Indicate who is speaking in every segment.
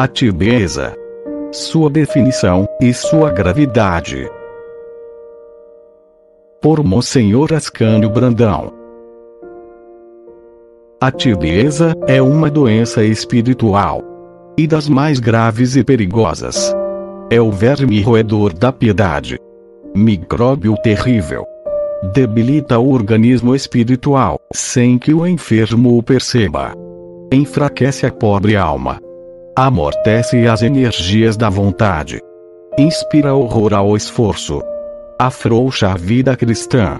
Speaker 1: A tibieza. Sua definição e sua gravidade. Por Monsenhor Ascânio Brandão. A tibieza é uma doença espiritual. E das mais graves e perigosas. É o verme roedor da piedade. Micróbio terrível. Debilita o organismo espiritual, sem que o enfermo o perceba. Enfraquece a pobre alma. Amortece as energias da vontade. Inspira horror ao esforço. Afrouxa a vida cristã.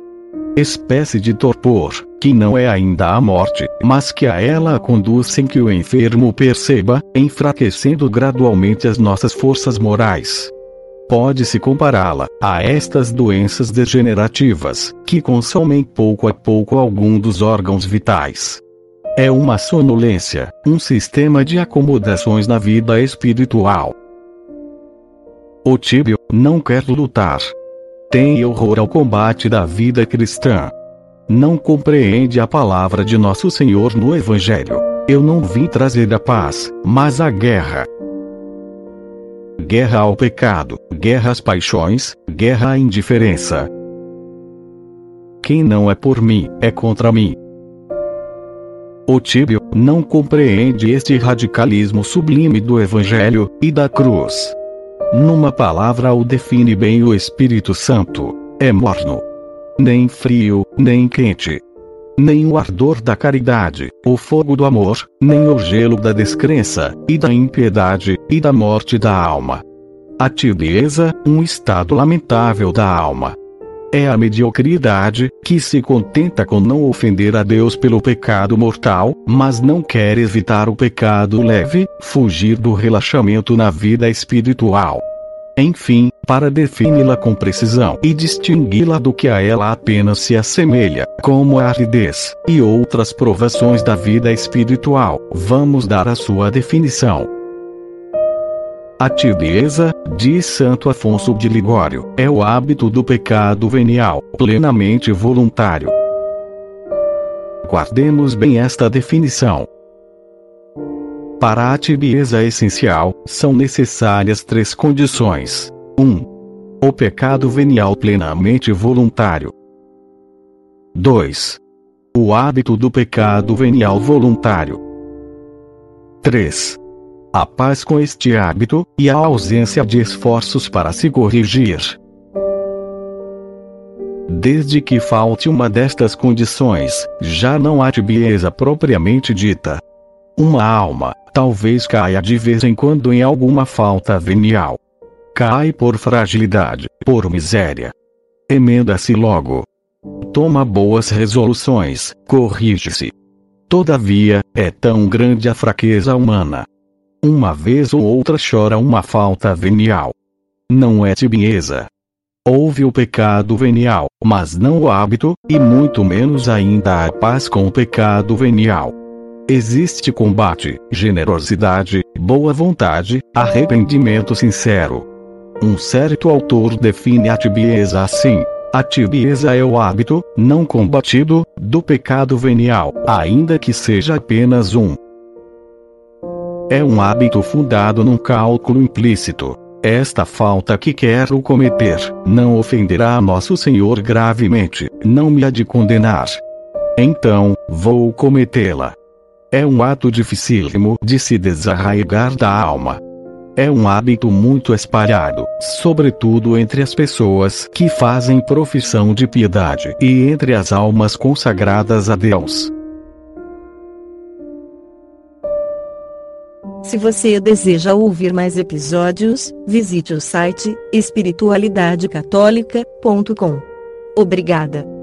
Speaker 1: Espécie de torpor, que não é ainda a morte, mas que a ela conduz sem que o enfermo perceba, enfraquecendo gradualmente as nossas forças morais. Pode-se compará-la a estas doenças degenerativas, que consomem pouco a pouco algum dos órgãos vitais. É uma sonolência, um sistema de acomodações na vida espiritual. O tíbio não quer lutar. Tem horror ao combate da vida cristã. Não compreende a palavra de nosso Senhor no Evangelho. Eu não vim trazer a paz, mas a guerra. Guerra ao pecado, guerra às paixões, guerra à indiferença. Quem não é por mim, é contra mim. O tíbio não compreende este radicalismo sublime do Evangelho e da cruz. Numa palavra o define bem o Espírito Santo: é morno. Nem frio, nem quente. Nem o ardor da caridade, o fogo do amor, nem o gelo da descrença, e da impiedade, e da morte da alma. A tibieza, um estado lamentável da alma, é a mediocridade, que se contenta com não ofender a Deus pelo pecado mortal, mas não quer evitar o pecado leve, fugir do relaxamento na vida espiritual. Enfim, para defini-la com precisão e distingui-la do que a ela apenas se assemelha, como a aridez e outras provações da vida espiritual, vamos dar a sua definição. A tibieza, diz Santo Afonso de Ligório, é o hábito do pecado venial, plenamente voluntário. Guardemos bem esta definição. Para a tibieza essencial, são necessárias três condições. 1. Um, o pecado venial plenamente voluntário. 2. O hábito do pecado venial voluntário. 3 a paz com este hábito, e a ausência de esforços para se corrigir. Desde que falte uma destas condições, já não há tibieza propriamente dita. Uma alma, talvez caia de vez em quando em alguma falta venial. Cai por fragilidade, por miséria. Emenda-se logo. Toma boas resoluções, corrige-se. Todavia, é tão grande a fraqueza humana, uma vez ou outra chora uma falta venial. Não é tibieza. Houve o pecado venial, mas não o hábito, e muito menos ainda a paz com o pecado venial. Existe combate, generosidade, boa vontade, arrependimento sincero. Um certo autor define a tibieza assim: a tibieza é o hábito, não combatido, do pecado venial, ainda que seja apenas um. É um hábito fundado num cálculo implícito. Esta falta que quero cometer, não ofenderá a nosso Senhor gravemente, não me há de condenar. Então, vou cometê-la. É um ato dificílimo de se desarraigar da alma. É um hábito muito espalhado, sobretudo entre as pessoas que fazem profissão de piedade e entre as almas consagradas a Deus.
Speaker 2: Se você deseja ouvir mais episódios, visite o site espiritualidadecatólica.com. Obrigada.